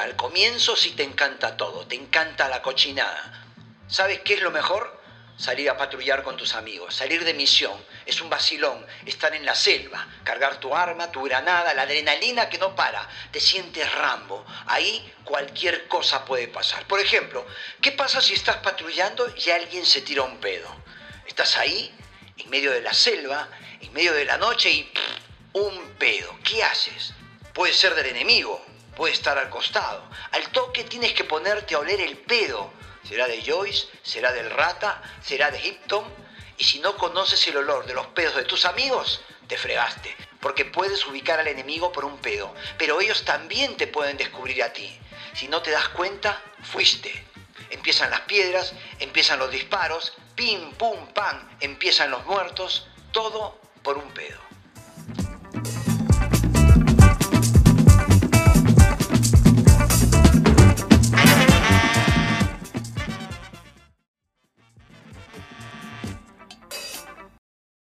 Al comienzo sí te encanta todo, te encanta la cochinada. ¿Sabes qué es lo mejor? Salir a patrullar con tus amigos, salir de misión. Es un vacilón, estar en la selva, cargar tu arma, tu granada, la adrenalina que no para. Te sientes Rambo. Ahí cualquier cosa puede pasar. Por ejemplo, ¿qué pasa si estás patrullando y alguien se tira un pedo? Estás ahí, en medio de la selva, en medio de la noche y un pedo. ¿Qué haces? Puede ser del enemigo, puede estar al costado. Al toque tienes que ponerte a oler el pedo. Será de Joyce, será del Rata, será de Hipton. Y si no conoces el olor de los pedos de tus amigos, te fregaste. Porque puedes ubicar al enemigo por un pedo. Pero ellos también te pueden descubrir a ti. Si no te das cuenta, fuiste. Empiezan las piedras, empiezan los disparos, pim, pum, pam, empiezan los muertos, todo por un pedo.